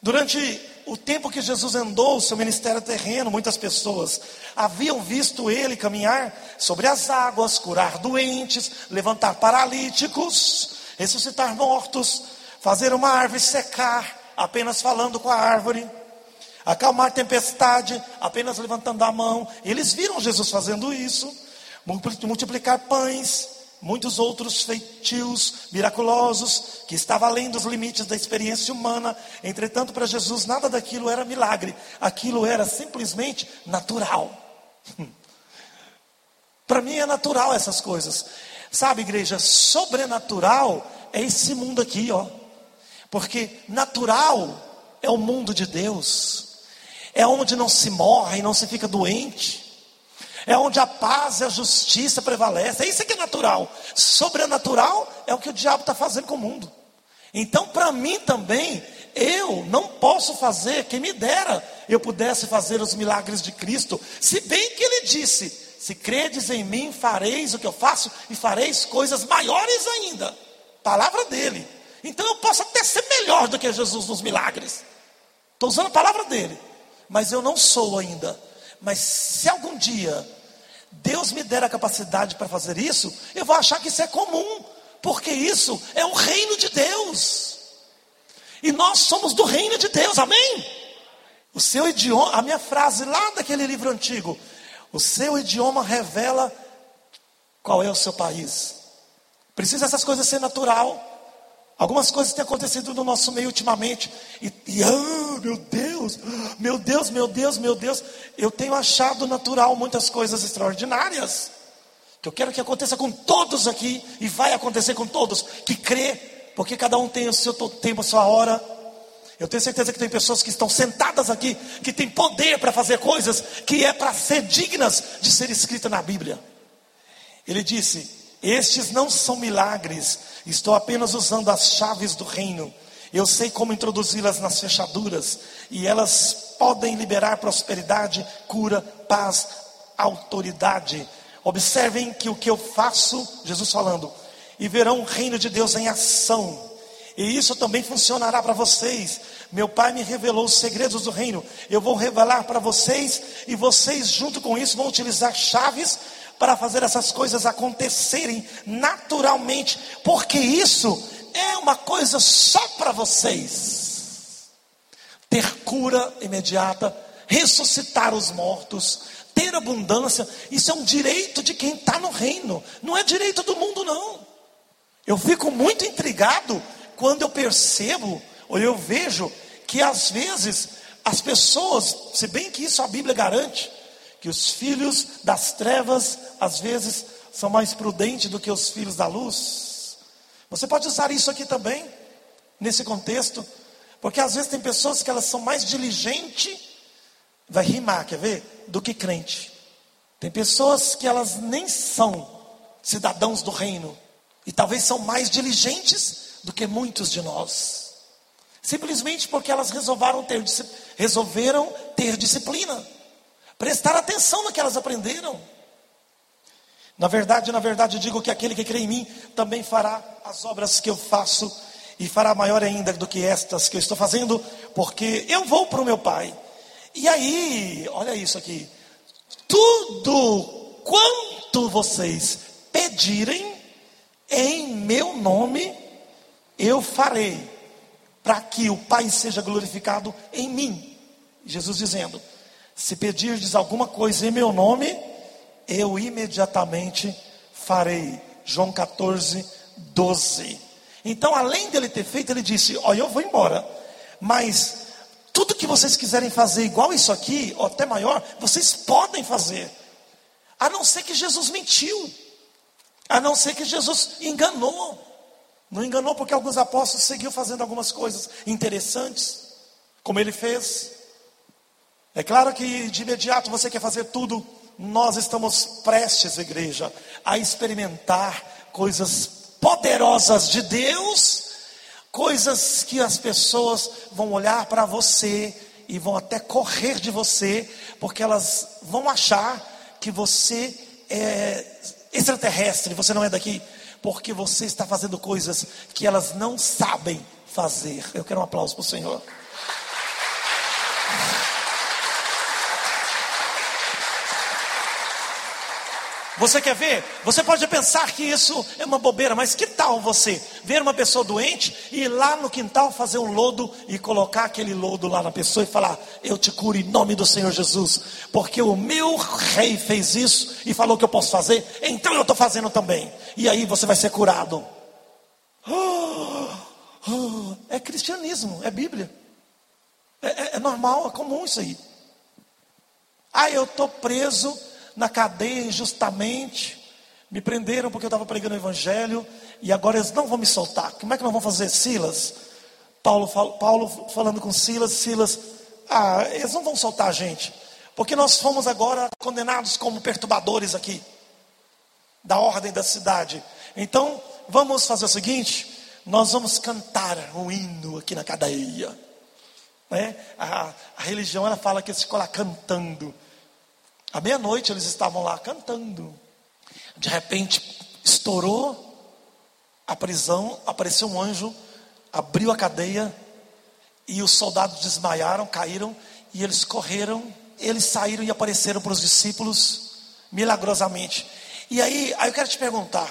Durante o tempo que Jesus andou o seu ministério terreno, muitas pessoas haviam visto ele caminhar sobre as águas, curar doentes, levantar paralíticos, ressuscitar mortos, fazer uma árvore secar, apenas falando com a árvore, acalmar tempestade, apenas levantando a mão. Eles viram Jesus fazendo isso multiplicar pães, muitos outros feitios miraculosos, que estava além dos limites da experiência humana. Entretanto, para Jesus, nada daquilo era milagre, aquilo era simplesmente natural. para mim é natural essas coisas. Sabe, igreja, sobrenatural é esse mundo aqui, ó. Porque natural é o mundo de Deus. É onde não se morre, não se fica doente é onde a paz e a justiça prevalecem. É isso que é natural. Sobrenatural é o que o diabo está fazendo com o mundo. Então, para mim também, eu não posso fazer, quem me dera eu pudesse fazer os milagres de Cristo, se bem que ele disse: se credes em mim, fareis o que eu faço e fareis coisas maiores ainda. Palavra dele. Então eu posso até ser melhor do que Jesus nos milagres. Estou usando a palavra dele, mas eu não sou ainda. Mas se algum dia Deus me der a capacidade para fazer isso, eu vou achar que isso é comum, porque isso é o reino de Deus. E nós somos do reino de Deus, amém? O seu idioma, a minha frase lá daquele livro antigo, o seu idioma revela qual é o seu país. Precisa essas coisas ser natural. Algumas coisas têm acontecido no nosso meio ultimamente. E, e ah, meu Deus, meu Deus, meu Deus, meu Deus. Eu tenho achado natural muitas coisas extraordinárias. Que eu quero que aconteça com todos aqui. E vai acontecer com todos. Que crê. Porque cada um tem o seu tempo, a sua hora. Eu tenho certeza que tem pessoas que estão sentadas aqui. Que têm poder para fazer coisas. Que é para ser dignas de ser escrita na Bíblia. Ele disse: Estes não são milagres Estou apenas usando as chaves do reino. Eu sei como introduzi-las nas fechaduras. E elas podem liberar prosperidade, cura, paz, autoridade. Observem que o que eu faço, Jesus falando, e verão o reino de Deus em ação. E isso também funcionará para vocês. Meu pai me revelou os segredos do reino. Eu vou revelar para vocês, e vocês, junto com isso, vão utilizar chaves para fazer essas coisas acontecerem naturalmente, porque isso é uma coisa só para vocês. Ter cura imediata, ressuscitar os mortos, ter abundância, isso é um direito de quem está no reino, não é direito do mundo, não. Eu fico muito intrigado quando eu percebo, ou eu vejo, que às vezes as pessoas, se bem que isso a Bíblia garante, que os filhos das trevas, às vezes, são mais prudentes do que os filhos da luz. Você pode usar isso aqui também, nesse contexto, porque às vezes tem pessoas que elas são mais diligentes, vai rimar, quer ver? Do que crente. Tem pessoas que elas nem são cidadãos do reino, e talvez são mais diligentes do que muitos de nós. Simplesmente porque elas resolveram ter, resolveram ter disciplina prestar atenção no que elas aprenderam. Na verdade, na verdade, digo que aquele que crê em mim também fará as obras que eu faço e fará maior ainda do que estas que eu estou fazendo, porque eu vou para o meu Pai. E aí, olha isso aqui: tudo quanto vocês pedirem em meu nome, eu farei, para que o Pai seja glorificado em mim. Jesus dizendo: se pedirdes alguma coisa em meu nome, eu imediatamente farei. João 14, 12. Então, além dele ter feito, ele disse: Olha, eu vou embora, mas tudo que vocês quiserem fazer igual isso aqui, ou até maior, vocês podem fazer, a não ser que Jesus mentiu, a não ser que Jesus enganou. Não enganou porque alguns apóstolos seguiam fazendo algumas coisas interessantes, como ele fez. É claro que de imediato você quer fazer tudo. Nós estamos prestes, igreja, a experimentar coisas poderosas de Deus, coisas que as pessoas vão olhar para você e vão até correr de você, porque elas vão achar que você é extraterrestre, você não é daqui, porque você está fazendo coisas que elas não sabem fazer. Eu quero um aplauso para o Senhor. Você quer ver? Você pode pensar que isso é uma bobeira, mas que tal você ver uma pessoa doente e ir lá no quintal fazer um lodo e colocar aquele lodo lá na pessoa e falar: Eu te curo em nome do Senhor Jesus, porque o meu rei fez isso e falou que eu posso fazer, então eu estou fazendo também. E aí você vai ser curado. Oh, oh, é cristianismo, é Bíblia. É, é, é normal, é comum isso aí. Ah, eu estou preso na cadeia injustamente, me prenderam porque eu estava pregando o evangelho e agora eles não vão me soltar. Como é que nós vamos fazer, Silas? Paulo, Paulo falando com Silas, Silas, ah, eles não vão soltar a gente, porque nós fomos agora condenados como perturbadores aqui da ordem da cidade. Então, vamos fazer o seguinte: nós vamos cantar um hino aqui na cadeia. Né? A, a religião ela fala que eles ficam lá cantando. À meia-noite eles estavam lá cantando. De repente estourou a prisão, apareceu um anjo, abriu a cadeia e os soldados desmaiaram, caíram e eles correram, eles saíram e apareceram para os discípulos milagrosamente. E aí, aí eu quero te perguntar,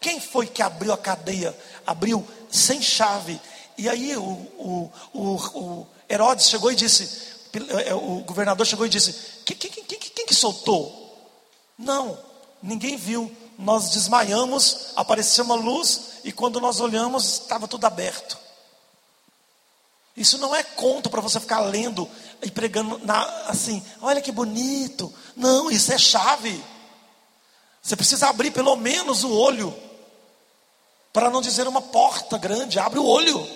quem foi que abriu a cadeia? Abriu sem chave. E aí o, o, o, o Herodes chegou e disse: o governador chegou e disse: quem, quem que soltou? Não, ninguém viu. Nós desmaiamos, apareceu uma luz e quando nós olhamos, estava tudo aberto. Isso não é conto para você ficar lendo e pregando na, assim, olha que bonito. Não, isso é chave. Você precisa abrir pelo menos o olho, para não dizer uma porta grande, abre o olho.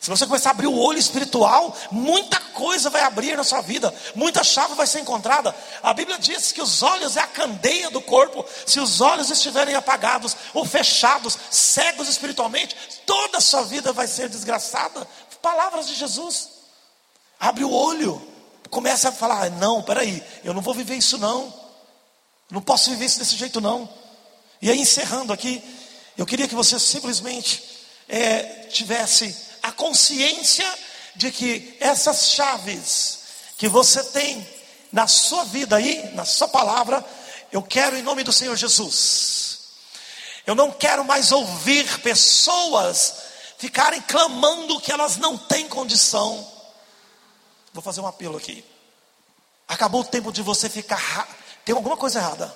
Se você começar a abrir o olho espiritual, muita coisa vai abrir na sua vida, muita chave vai ser encontrada. A Bíblia diz que os olhos é a candeia do corpo. Se os olhos estiverem apagados ou fechados, cegos espiritualmente, toda a sua vida vai ser desgraçada. Palavras de Jesus. Abre o olho, começa a falar: não, peraí, eu não vou viver isso não. Não posso viver isso desse jeito não. E aí encerrando aqui, eu queria que você simplesmente é, tivesse consciência de que essas chaves que você tem na sua vida aí, na sua palavra, eu quero em nome do Senhor Jesus. Eu não quero mais ouvir pessoas ficarem clamando que elas não têm condição. Vou fazer um apelo aqui. Acabou o tempo de você ficar. Tem alguma coisa errada.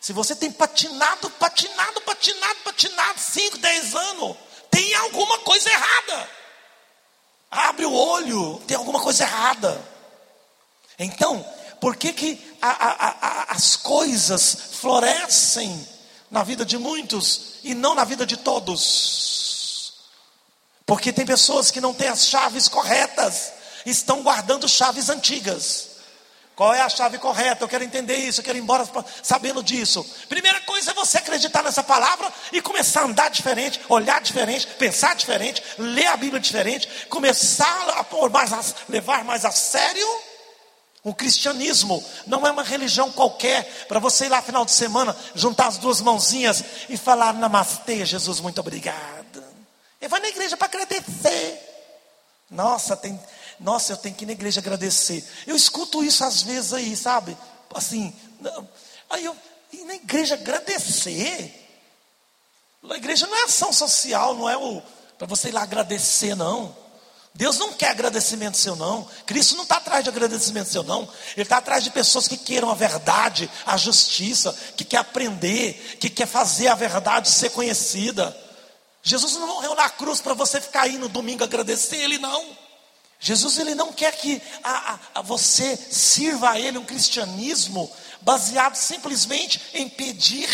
Se você tem patinado, patinado, patinado, patinado, 5, 10 anos, tem alguma coisa errada. Abre o olho, tem alguma coisa errada. Então, por que, que a, a, a, as coisas florescem na vida de muitos e não na vida de todos? Porque tem pessoas que não têm as chaves corretas, estão guardando chaves antigas. Qual é a chave correta? Eu quero entender isso, eu quero ir embora sabendo disso. Primeira coisa é você acreditar nessa palavra e começar a andar diferente, olhar diferente, pensar diferente, ler a Bíblia diferente, começar a pôr mais a, levar mais a sério o cristianismo. Não é uma religião qualquer para você ir lá final de semana, juntar as duas mãozinhas e falar namastê, Jesus, muito obrigado. Ele vai na igreja para agradecer. Nossa, tem nossa, eu tenho que ir na igreja agradecer. Eu escuto isso às vezes aí, sabe? Assim, aí eu, ir na igreja agradecer. A igreja não é ação social, não é o para você ir lá agradecer, não. Deus não quer agradecimento seu, não. Cristo não está atrás de agradecimento seu, não. Ele está atrás de pessoas que queiram a verdade, a justiça, que quer aprender, que quer fazer a verdade ser conhecida. Jesus não morreu na cruz para você ficar aí no domingo agradecer Ele, não. Jesus ele não quer que a, a, a você sirva a Ele um cristianismo baseado simplesmente em pedir,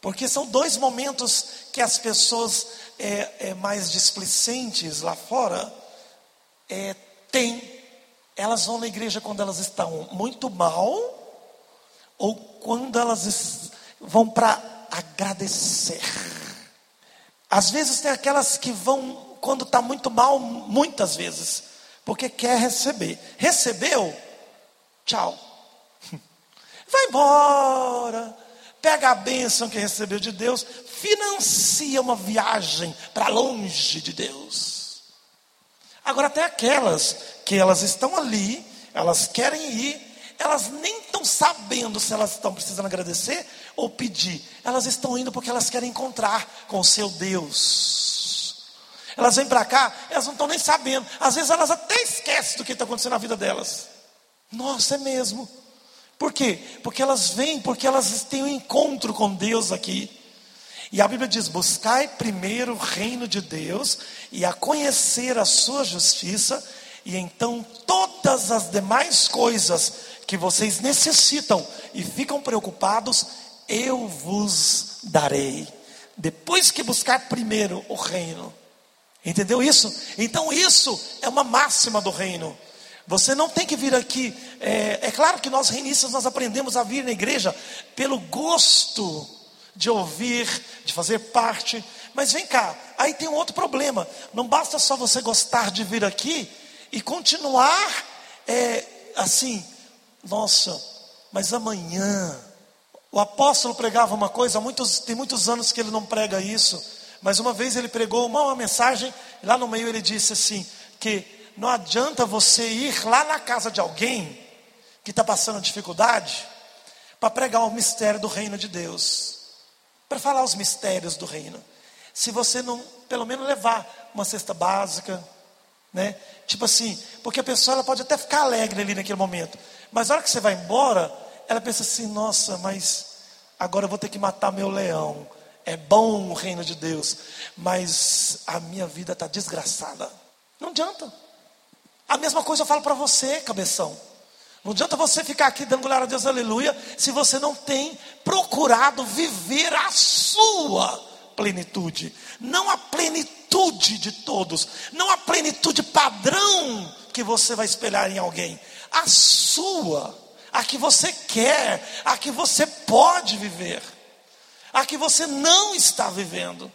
porque são dois momentos que as pessoas é, é, mais displicentes lá fora é, têm. Elas vão na igreja quando elas estão muito mal ou quando elas vão para agradecer. Às vezes tem aquelas que vão quando está muito mal, muitas vezes, porque quer receber. Recebeu? Tchau. Vai embora. Pega a bênção que recebeu de Deus, financia uma viagem para longe de Deus. Agora, até aquelas que elas estão ali, elas querem ir, elas nem estão sabendo se elas estão precisando agradecer ou pedir. Elas estão indo porque elas querem encontrar com o seu Deus. Elas vêm para cá, elas não estão nem sabendo. Às vezes elas até esquecem do que está acontecendo na vida delas. Nossa, é mesmo. Por quê? Porque elas vêm, porque elas têm um encontro com Deus aqui. E a Bíblia diz: buscai primeiro o reino de Deus e a conhecer a sua justiça, e então todas as demais coisas que vocês necessitam e ficam preocupados, eu vos darei. Depois que buscar primeiro o reino. Entendeu isso? Então isso é uma máxima do reino. Você não tem que vir aqui. É, é, claro que nós reinistas nós aprendemos a vir na igreja pelo gosto de ouvir, de fazer parte. Mas vem cá, aí tem um outro problema. Não basta só você gostar de vir aqui e continuar é, assim. Nossa, mas amanhã. O apóstolo pregava uma coisa, muitos, tem muitos anos que ele não prega isso. Mas uma vez ele pregou uma, uma mensagem, e lá no meio ele disse assim: que não adianta você ir lá na casa de alguém que está passando dificuldade para pregar o mistério do reino de Deus, para falar os mistérios do reino. Se você não, pelo menos, levar uma cesta básica, né? Tipo assim, porque a pessoa ela pode até ficar alegre ali naquele momento, mas na hora que você vai embora, ela pensa assim: nossa, mas agora eu vou ter que matar meu leão é bom o reino de Deus, mas a minha vida está desgraçada. Não adianta. A mesma coisa eu falo para você, cabeção. Não adianta você ficar aqui dando glória a Deus, aleluia, se você não tem procurado viver a sua plenitude, não a plenitude de todos, não a plenitude padrão que você vai espelhar em alguém, a sua, a que você quer, a que você pode viver, a que você não está vivendo.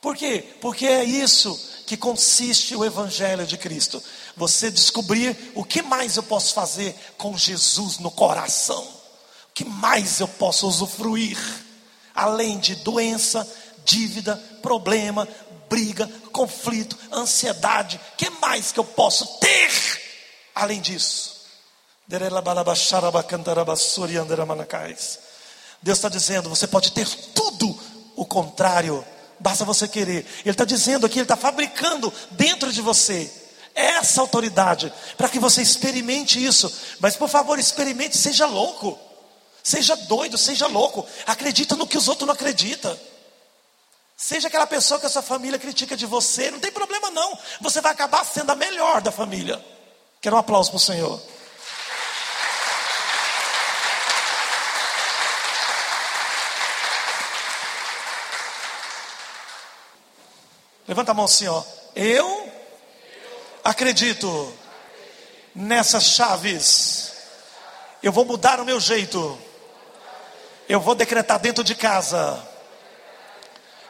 Por quê? Porque é isso que consiste o Evangelho de Cristo. Você descobrir o que mais eu posso fazer com Jesus no coração, o que mais eu posso usufruir, além de doença, dívida, problema, briga, conflito, ansiedade, o que mais que eu posso ter além disso? Deus está dizendo: você pode ter tudo o contrário basta você querer. Ele está dizendo aqui, ele está fabricando dentro de você essa autoridade, para que você experimente isso. Mas por favor, experimente, seja louco, seja doido, seja louco, acredita no que os outros não acreditam. Seja aquela pessoa que a sua família critica de você, não tem problema não, você vai acabar sendo a melhor da família. Quero um aplauso para o Senhor. Levanta a mão assim, ó. Eu acredito nessas chaves. Eu vou mudar o meu jeito. Eu vou decretar dentro de casa.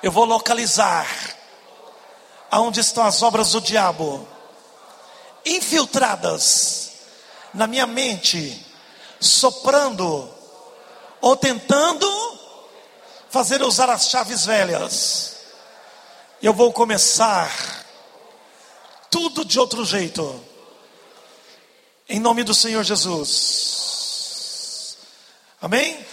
Eu vou localizar aonde estão as obras do diabo infiltradas na minha mente, soprando ou tentando fazer usar as chaves velhas eu vou começar tudo de outro jeito. Em nome do Senhor Jesus. Amém?